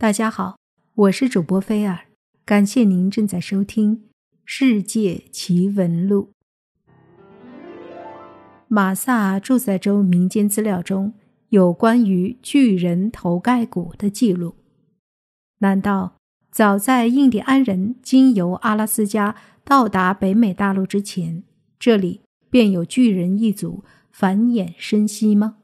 大家好，我是主播菲尔，感谢您正在收听《世界奇闻录》。马萨诸塞州民间资料中有关于巨人头盖骨的记录。难道早在印第安人经由阿拉斯加到达北美大陆之前，这里便有巨人一族繁衍生息吗？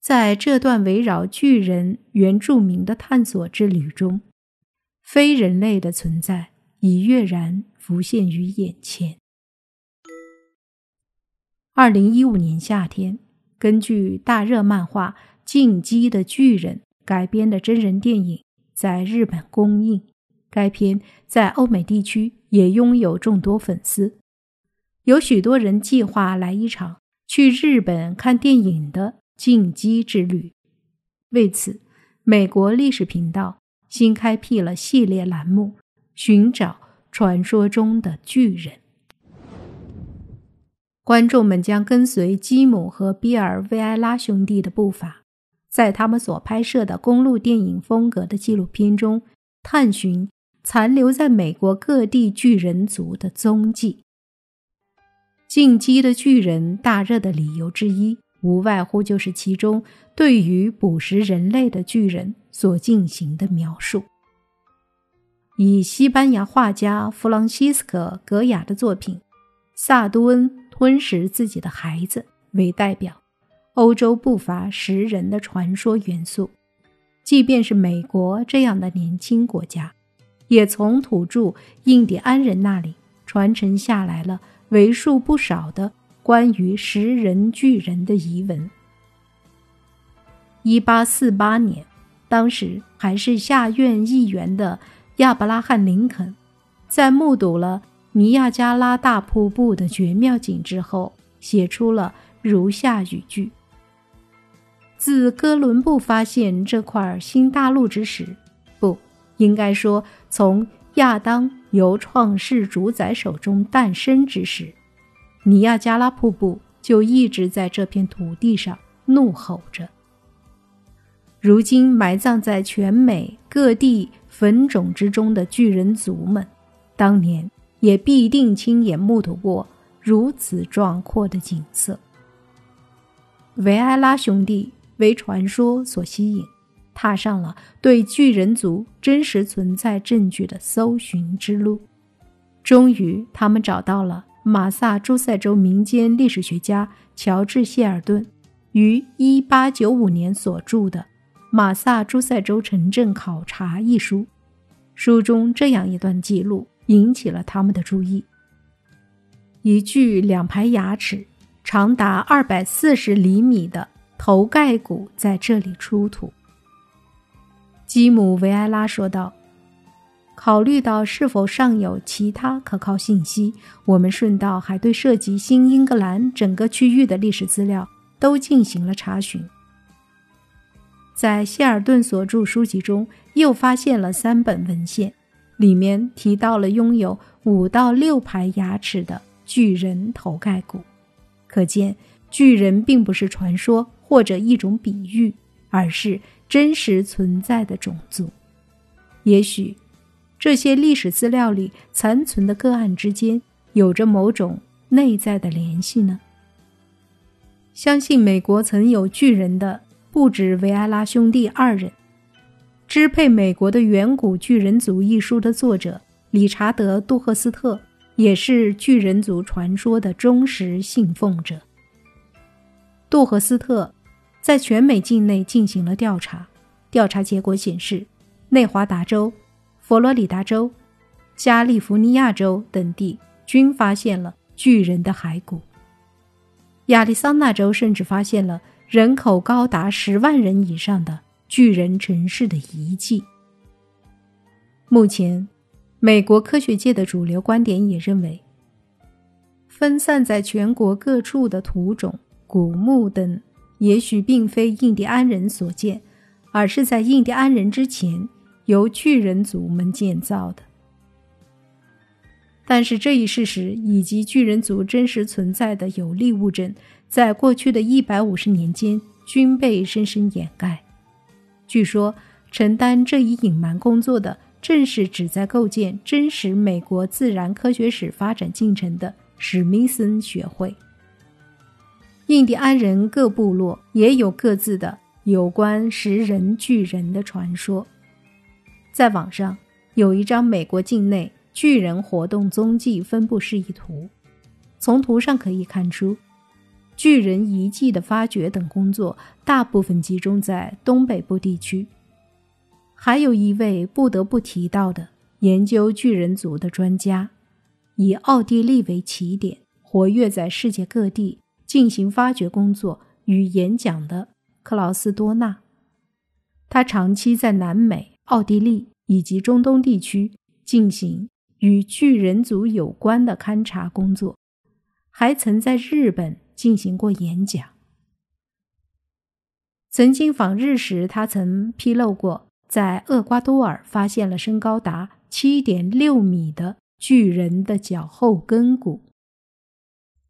在这段围绕巨人原住民的探索之旅中，非人类的存在已跃然浮现于眼前。二零一五年夏天，根据大热漫画《进击的巨人》改编的真人电影在日本公映。该片在欧美地区也拥有众多粉丝，有许多人计划来一场去日本看电影的。进击之旅。为此，美国历史频道新开辟了系列栏目，寻找传说中的巨人。观众们将跟随基姆和比尔·维埃拉兄弟的步伐，在他们所拍摄的公路电影风格的纪录片中，探寻残留在美国各地巨人族的踪迹。进击的巨人大热的理由之一。无外乎就是其中对于捕食人类的巨人所进行的描述。以西班牙画家弗朗西斯科·格雅的作品《萨都恩吞食自己的孩子》为代表，欧洲不乏食人的传说元素。即便是美国这样的年轻国家，也从土著印第安人那里传承下来了为数不少的。关于食人巨人的疑闻。一八四八年，当时还是下院议员的亚伯拉罕·林肯，在目睹了尼亚加拉大瀑布的绝妙景致后，写出了如下语句：“自哥伦布发现这块新大陆之时，不应该说从亚当由创世主宰手中诞生之时。”尼亚加拉瀑布就一直在这片土地上怒吼着。如今埋葬在全美各地坟冢之中的巨人族们，当年也必定亲眼目睹过如此壮阔的景色。维埃拉兄弟为传说所吸引，踏上了对巨人族真实存在证据的搜寻之路。终于，他们找到了。马萨诸塞州民间历史学家乔治·谢尔顿于1895年所著的《马萨诸塞州城镇考察》一书，书中这样一段记录引起了他们的注意：一具两排牙齿、长达240厘米的头盖骨在这里出土。基姆·维埃拉说道。考虑到是否尚有其他可靠信息，我们顺道还对涉及新英格兰整个区域的历史资料都进行了查询。在谢尔顿所著书籍中，又发现了三本文献，里面提到了拥有五到六排牙齿的巨人头盖骨，可见巨人并不是传说或者一种比喻，而是真实存在的种族。也许。这些历史资料里残存的个案之间有着某种内在的联系呢？相信美国曾有巨人的不止维埃拉兄弟二人。支配美国的远古巨人族一书的作者理查德·杜赫斯特也是巨人族传说的忠实信奉者。杜赫斯特在全美境内进行了调查，调查结果显示，内华达州。佛罗里达州、加利福尼亚州等地均发现了巨人的骸骨。亚利桑那州甚至发现了人口高达十万人以上的巨人城市的遗迹。目前，美国科学界的主流观点也认为，分散在全国各处的土种、古墓等，也许并非印第安人所建，而是在印第安人之前。由巨人族们建造的，但是这一事实以及巨人族真实存在的有力物证，在过去的一百五十年间均被深深掩盖。据说，承担这一隐瞒工作的正是旨在构建真实美国自然科学史发展进程的史密森学会。印第安人各部落也有各自的有关食人巨人的传说。在网上有一张美国境内巨人活动踪迹分布示意图，从图上可以看出。巨人遗迹的发掘等工作大部分集中在东北部地区。还有一位不得不提到的研究巨人族的专家，以奥地利为起点，活跃在世界各地进行发掘工作与演讲的克劳斯多纳。他长期在南美、奥地利以及中东地区进行与巨人族有关的勘察工作，还曾在日本。进行过演讲。曾经访日时，他曾披露过，在厄瓜多尔发现了身高达七点六米的巨人的脚后跟骨。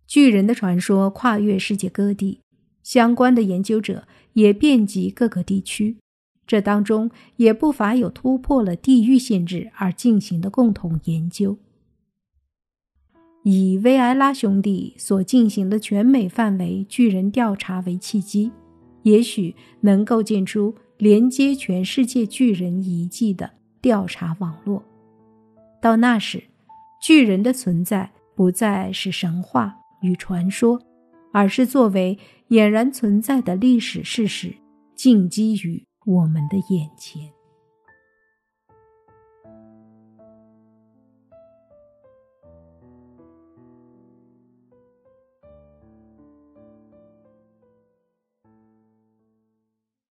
巨人的传说跨越世界各地，相关的研究者也遍及各个地区，这当中也不乏有突破了地域限制而进行的共同研究。以维埃拉兄弟所进行的全美范围巨人调查为契机，也许能构建出连接全世界巨人遗迹的调查网络。到那时，巨人的存在不再是神话与传说，而是作为俨然存在的历史事实，进击于我们的眼前。